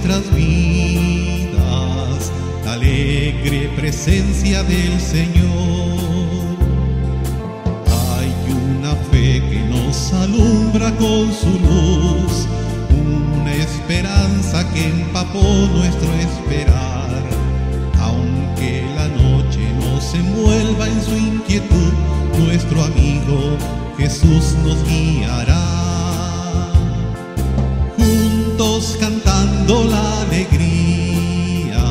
nuestras vidas la alegre presencia del Señor. Hay una fe que nos alumbra con su luz, una esperanza que empapó nuestro esperar. Aunque la noche nos envuelva en su inquietud, nuestro amigo Jesús nos guiará. Juntos la alegría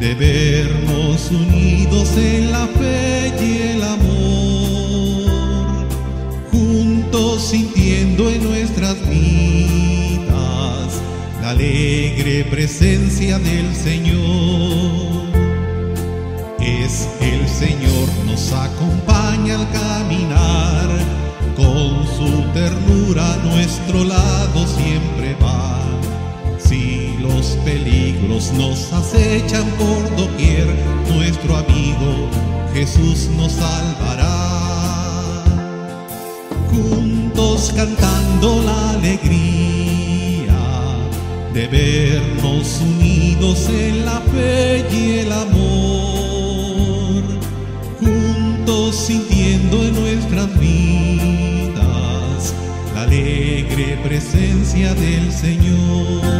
de vernos unidos en la fe y el amor, juntos sintiendo en nuestras vidas la alegre presencia del Señor. Es el Señor, nos acompaña al caminar, con su ternura a nuestro lado siempre va. Los peligros nos acechan por doquier, nuestro amigo Jesús nos salvará. Juntos cantando la alegría de vernos unidos en la fe y el amor, juntos sintiendo en nuestras vidas la alegre presencia del Señor.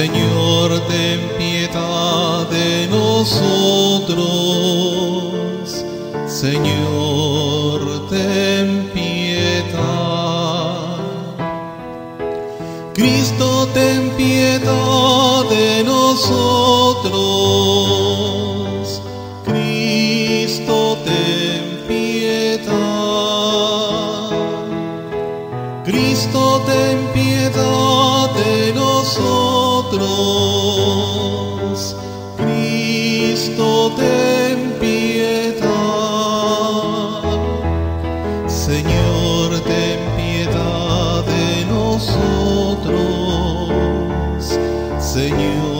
Señor, ten piedad de nosotros. Señor,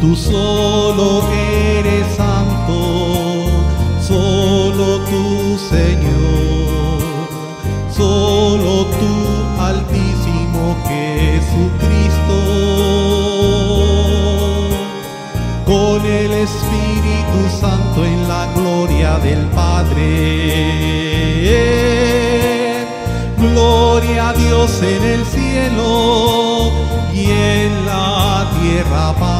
Tú solo eres santo, solo tú Señor, solo tú altísimo Jesucristo. Con el Espíritu Santo en la gloria del Padre. Gloria a Dios en el cielo y en la tierra paz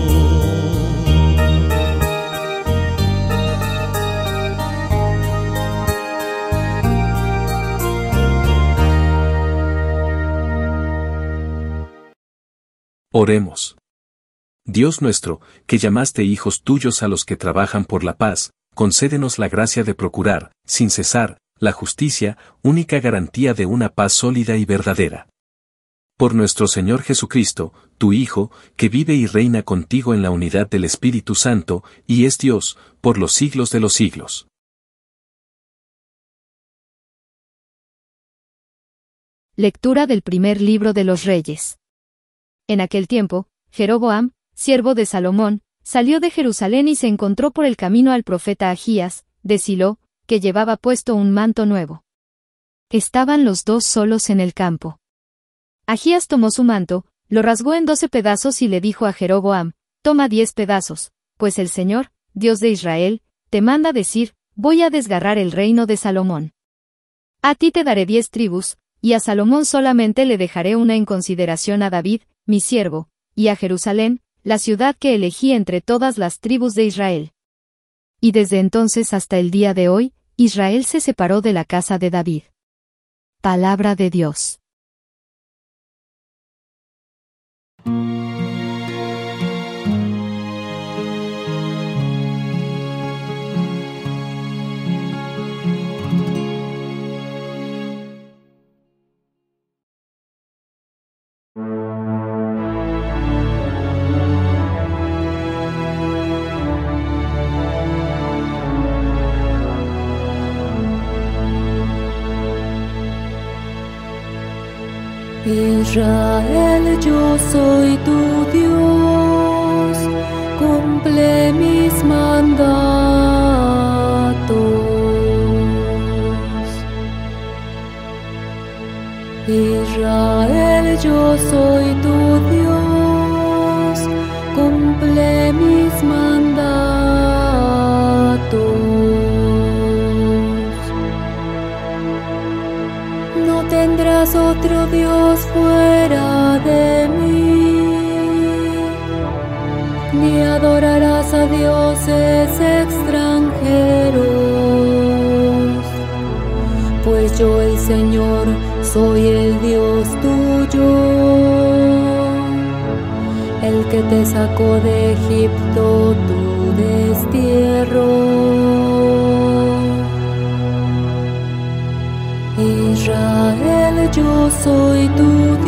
Oremos. Dios nuestro, que llamaste hijos tuyos a los que trabajan por la paz, concédenos la gracia de procurar, sin cesar, la justicia, única garantía de una paz sólida y verdadera. Por nuestro Señor Jesucristo, tu Hijo, que vive y reina contigo en la unidad del Espíritu Santo, y es Dios, por los siglos de los siglos. Lectura del primer libro de los Reyes. En aquel tiempo, Jeroboam, siervo de Salomón, salió de Jerusalén y se encontró por el camino al profeta Agías, de Silo, que llevaba puesto un manto nuevo. Estaban los dos solos en el campo. Agías tomó su manto, lo rasgó en doce pedazos y le dijo a Jeroboam, Toma diez pedazos, pues el Señor, Dios de Israel, te manda decir, voy a desgarrar el reino de Salomón. A ti te daré diez tribus, y a Salomón solamente le dejaré una en consideración a David, mi siervo, y a Jerusalén, la ciudad que elegí entre todas las tribus de Israel. Y desde entonces hasta el día de hoy, Israel se separó de la casa de David. Palabra de Dios. Israel, yo soy tu Dios, cumple mis mandatos. Israel, yo soy tu Dios, cumple mis mandatos. Otro Dios fuera de mí. ni adorarás a dioses extranjeros, pues yo el Señor soy el Dios tuyo, el que te sacó de Egipto tu destierro. Israel, yo soy tu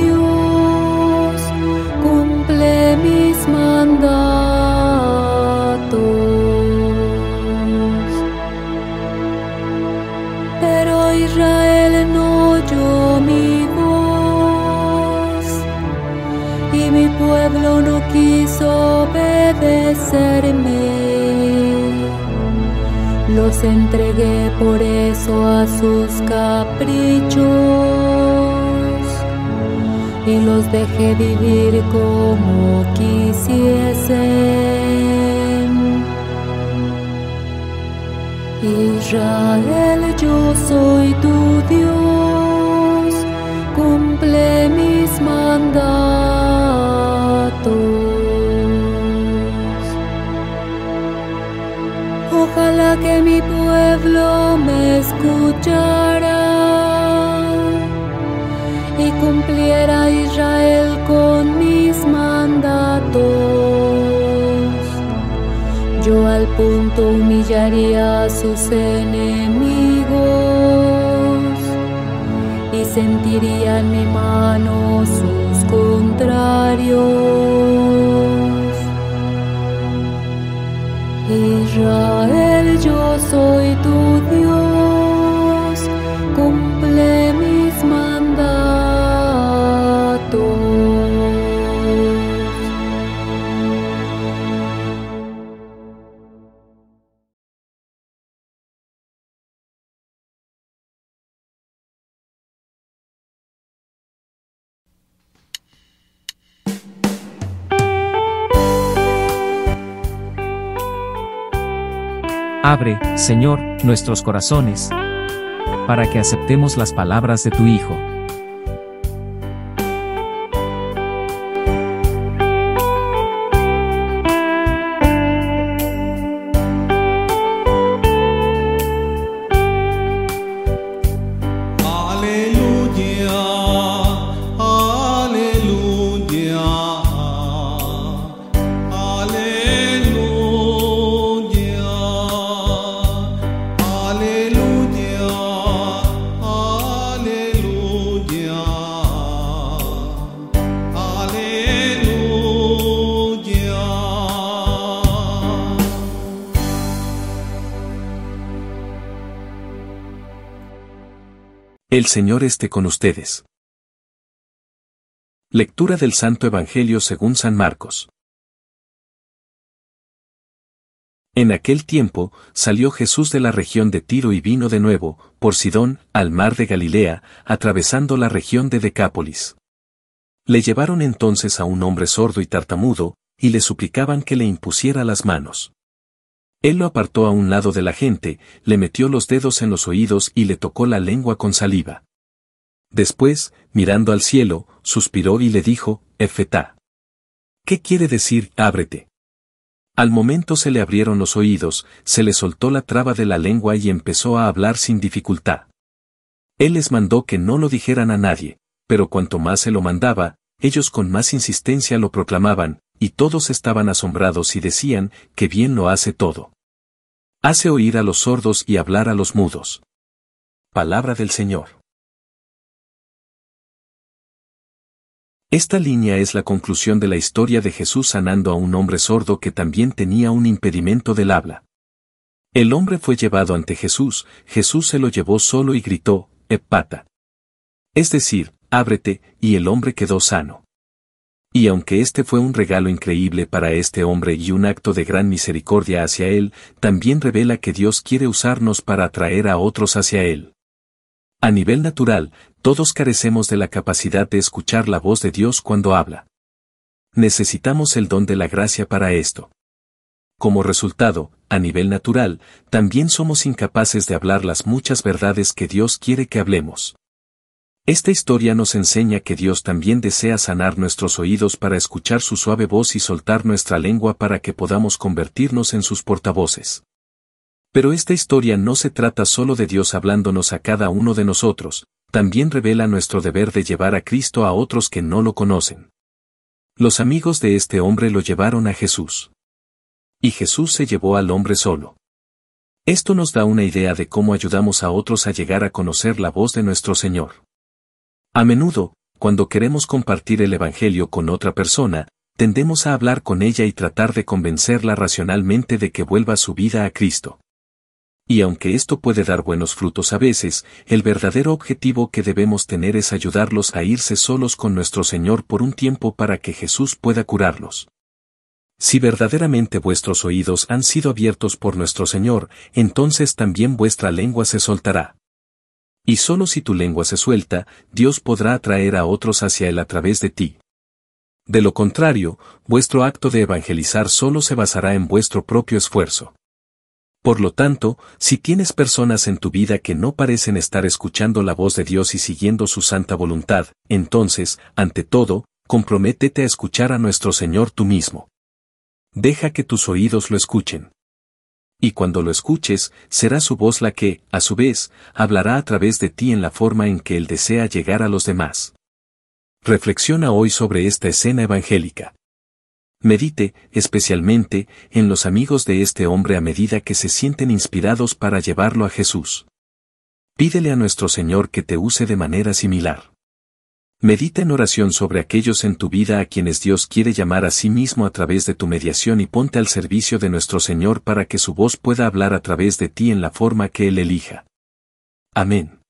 los entregué por eso a sus caprichos y los dejé vivir como quisiesen. Israel, yo soy tu Dios, cumple mis mandatos. Ojalá que mi pueblo me escuchara y cumpliera Israel con mis mandatos. Yo al punto humillaría a sus enemigos y sentiría en mi mano sus contrarios. Israel, yo soy Abre, Señor, nuestros corazones, para que aceptemos las palabras de tu Hijo. El Señor esté con ustedes. Lectura del Santo Evangelio según San Marcos. En aquel tiempo, salió Jesús de la región de Tiro y vino de nuevo, por Sidón, al mar de Galilea, atravesando la región de Decápolis. Le llevaron entonces a un hombre sordo y tartamudo, y le suplicaban que le impusiera las manos. Él lo apartó a un lado de la gente, le metió los dedos en los oídos y le tocó la lengua con saliva. Después, mirando al cielo, suspiró y le dijo, Efetá. ¿Qué quiere decir, ábrete? Al momento se le abrieron los oídos, se le soltó la traba de la lengua y empezó a hablar sin dificultad. Él les mandó que no lo dijeran a nadie, pero cuanto más se lo mandaba, ellos con más insistencia lo proclamaban, y todos estaban asombrados y decían, que bien lo hace todo. Hace oír a los sordos y hablar a los mudos. Palabra del Señor. Esta línea es la conclusión de la historia de Jesús sanando a un hombre sordo que también tenía un impedimento del habla. El hombre fue llevado ante Jesús, Jesús se lo llevó solo y gritó, Epata. Es decir, ábrete, y el hombre quedó sano. Y aunque este fue un regalo increíble para este hombre y un acto de gran misericordia hacia él, también revela que Dios quiere usarnos para atraer a otros hacia él. A nivel natural, todos carecemos de la capacidad de escuchar la voz de Dios cuando habla. Necesitamos el don de la gracia para esto. Como resultado, a nivel natural, también somos incapaces de hablar las muchas verdades que Dios quiere que hablemos. Esta historia nos enseña que Dios también desea sanar nuestros oídos para escuchar su suave voz y soltar nuestra lengua para que podamos convertirnos en sus portavoces. Pero esta historia no se trata solo de Dios hablándonos a cada uno de nosotros, también revela nuestro deber de llevar a Cristo a otros que no lo conocen. Los amigos de este hombre lo llevaron a Jesús. Y Jesús se llevó al hombre solo. Esto nos da una idea de cómo ayudamos a otros a llegar a conocer la voz de nuestro Señor. A menudo, cuando queremos compartir el Evangelio con otra persona, tendemos a hablar con ella y tratar de convencerla racionalmente de que vuelva su vida a Cristo. Y aunque esto puede dar buenos frutos a veces, el verdadero objetivo que debemos tener es ayudarlos a irse solos con nuestro Señor por un tiempo para que Jesús pueda curarlos. Si verdaderamente vuestros oídos han sido abiertos por nuestro Señor, entonces también vuestra lengua se soltará. Y solo si tu lengua se suelta, Dios podrá atraer a otros hacia Él a través de ti. De lo contrario, vuestro acto de evangelizar solo se basará en vuestro propio esfuerzo. Por lo tanto, si tienes personas en tu vida que no parecen estar escuchando la voz de Dios y siguiendo su santa voluntad, entonces, ante todo, comprométete a escuchar a nuestro Señor tú mismo. Deja que tus oídos lo escuchen y cuando lo escuches, será su voz la que, a su vez, hablará a través de ti en la forma en que él desea llegar a los demás. Reflexiona hoy sobre esta escena evangélica. Medite, especialmente, en los amigos de este hombre a medida que se sienten inspirados para llevarlo a Jesús. Pídele a nuestro Señor que te use de manera similar. Medita en oración sobre aquellos en tu vida a quienes Dios quiere llamar a sí mismo a través de tu mediación y ponte al servicio de nuestro Señor para que su voz pueda hablar a través de ti en la forma que Él elija. Amén.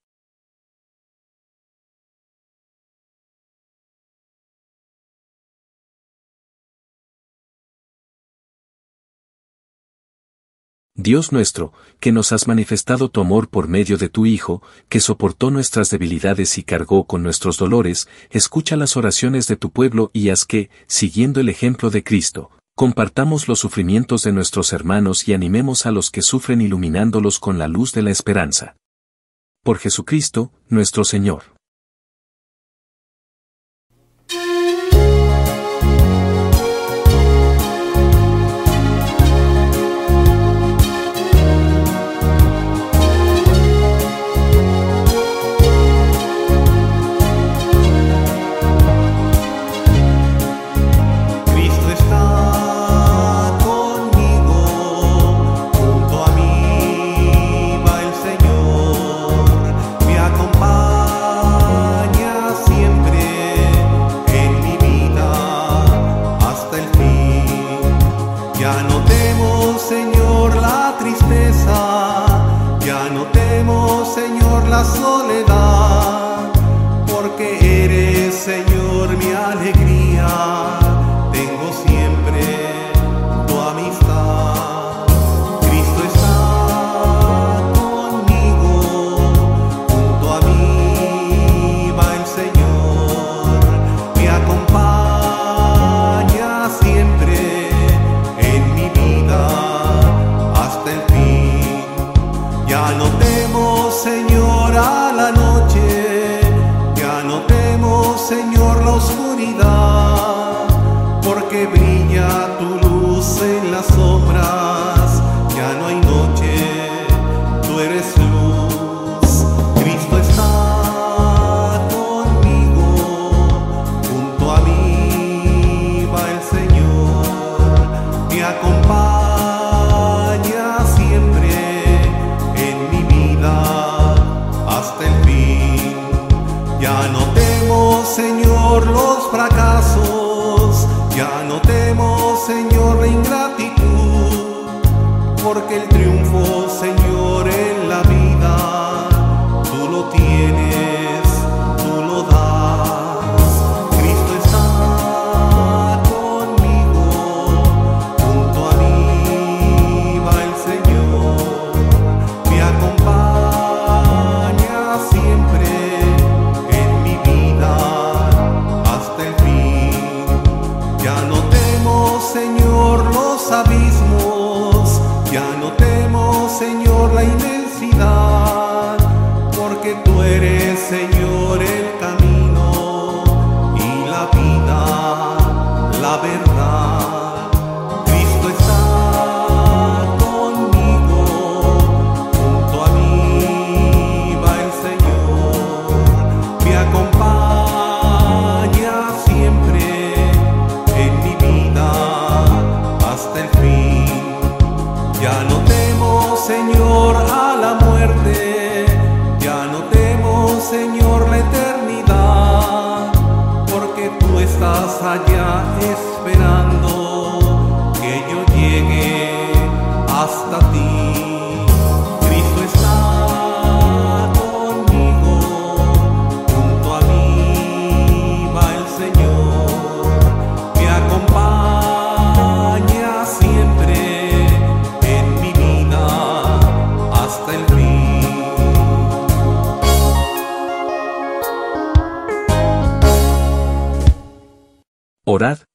Dios nuestro, que nos has manifestado tu amor por medio de tu Hijo, que soportó nuestras debilidades y cargó con nuestros dolores, escucha las oraciones de tu pueblo y haz que, siguiendo el ejemplo de Cristo, compartamos los sufrimientos de nuestros hermanos y animemos a los que sufren iluminándolos con la luz de la esperanza. Por Jesucristo, nuestro Señor.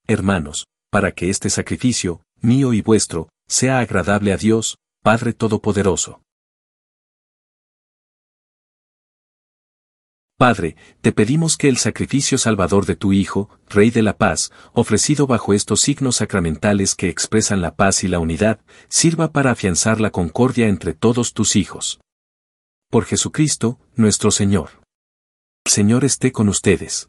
Hermanos, para que este sacrificio, mío y vuestro, sea agradable a Dios, Padre Todopoderoso. Padre, te pedimos que el sacrificio salvador de tu Hijo, Rey de la Paz, ofrecido bajo estos signos sacramentales que expresan la paz y la unidad, sirva para afianzar la concordia entre todos tus hijos. Por Jesucristo, nuestro Señor. El Señor esté con ustedes.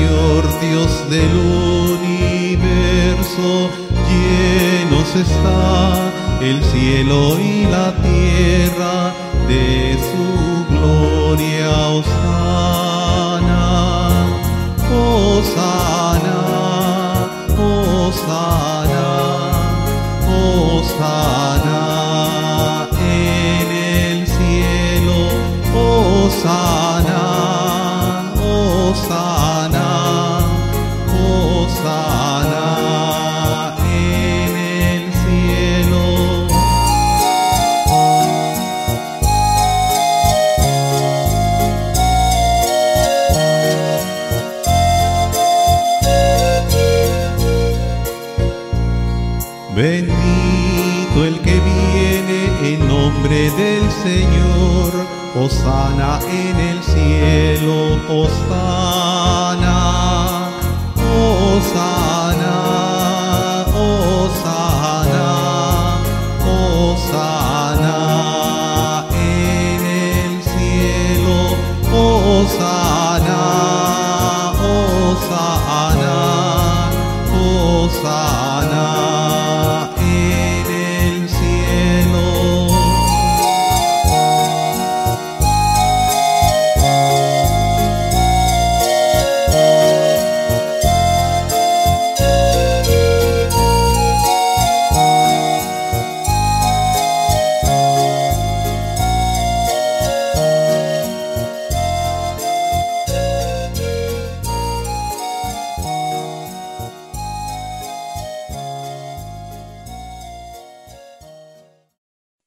Señor Dios del universo, llenos está el cielo y la tierra de su gloria. Osana, Osana, Osana, Osana en el cielo, Osana. Osana en el cielo, Osana,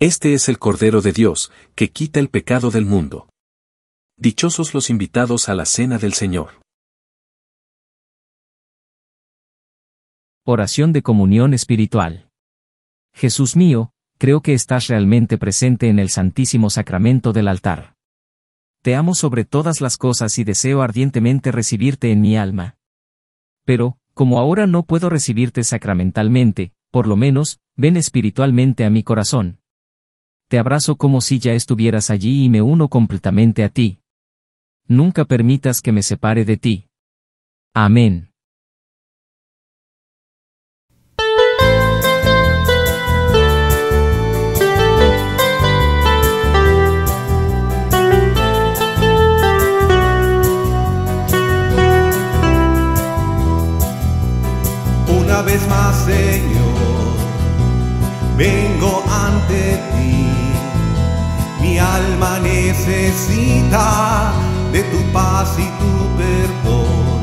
Este es el Cordero de Dios, que quita el pecado del mundo. Dichosos los invitados a la cena del Señor. Oración de comunión espiritual. Jesús mío, creo que estás realmente presente en el Santísimo Sacramento del altar. Te amo sobre todas las cosas y deseo ardientemente recibirte en mi alma. Pero, como ahora no puedo recibirte sacramentalmente, por lo menos, ven espiritualmente a mi corazón. Te abrazo como si ya estuvieras allí y me uno completamente a ti. Nunca permitas que me separe de ti. Amén. Una vez más, Señor, vengo ante ti. Mi alma necesita de tu paz y tu perdón.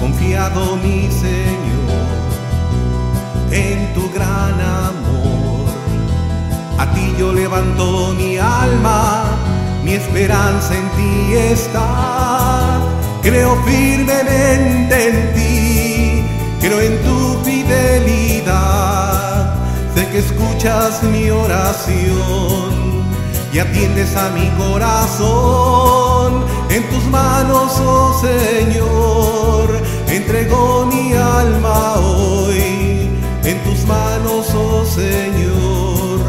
Confiado, mi Señor, en tu gran amor. A ti yo levanto mi alma, mi esperanza en ti está. Creo firmemente en ti, creo en tu fidelidad. Sé que escuchas mi oración y atiendes a mi corazón. En tus manos, oh Señor, entrego mi alma hoy. En tus manos, oh Señor,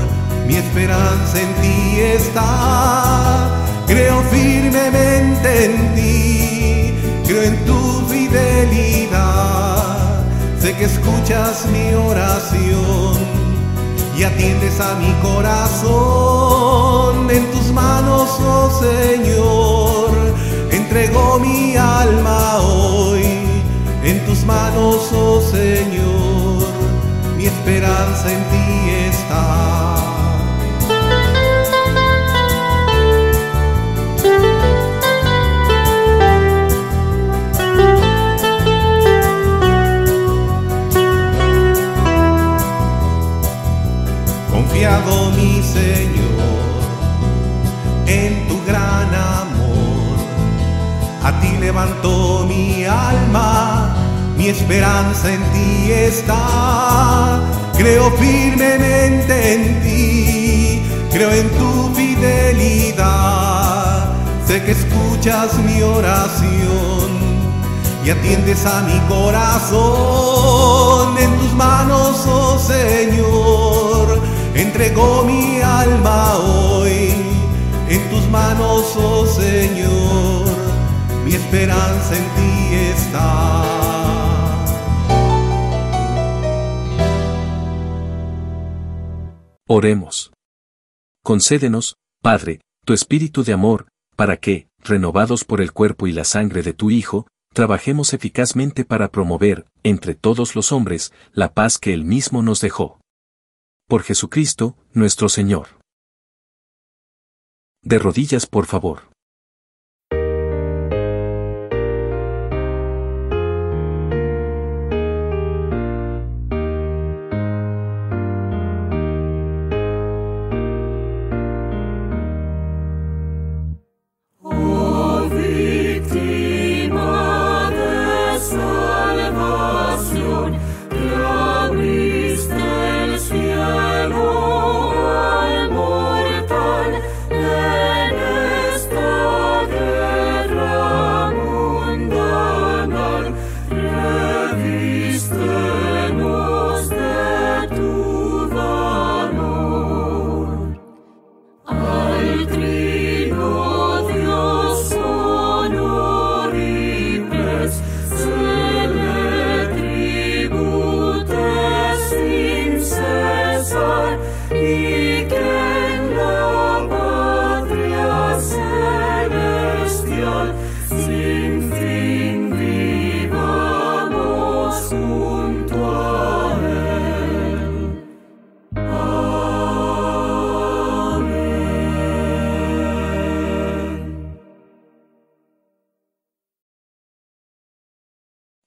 mi esperanza en ti está. Creo firmemente en ti, creo en tu fidelidad. Sé que escuchas mi oración y atiendes a mi corazón. En tus manos, oh Señor, entrego mi alma hoy. En tus manos, oh Señor, mi esperanza en ti está. Mi Señor en tu gran amor, a ti levanto mi alma, mi esperanza en ti está. Creo firmemente en ti, creo en tu fidelidad. Sé que escuchas mi oración y atiendes a mi corazón. En tus manos, oh Señor, entrego mi alma hoy. En tus manos, oh Señor, mi esperanza en ti está. Oremos. Concédenos, Padre, tu espíritu de amor, para que, renovados por el cuerpo y la sangre de tu Hijo, trabajemos eficazmente para promover, entre todos los hombres, la paz que Él mismo nos dejó. Por Jesucristo, nuestro Señor. De rodillas, por favor.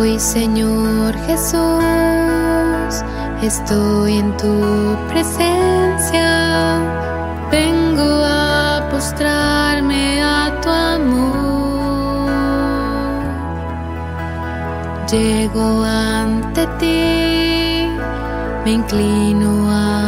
Hoy Señor Jesús, estoy en tu presencia, vengo a postrarme a tu amor. Llego ante ti, me inclino a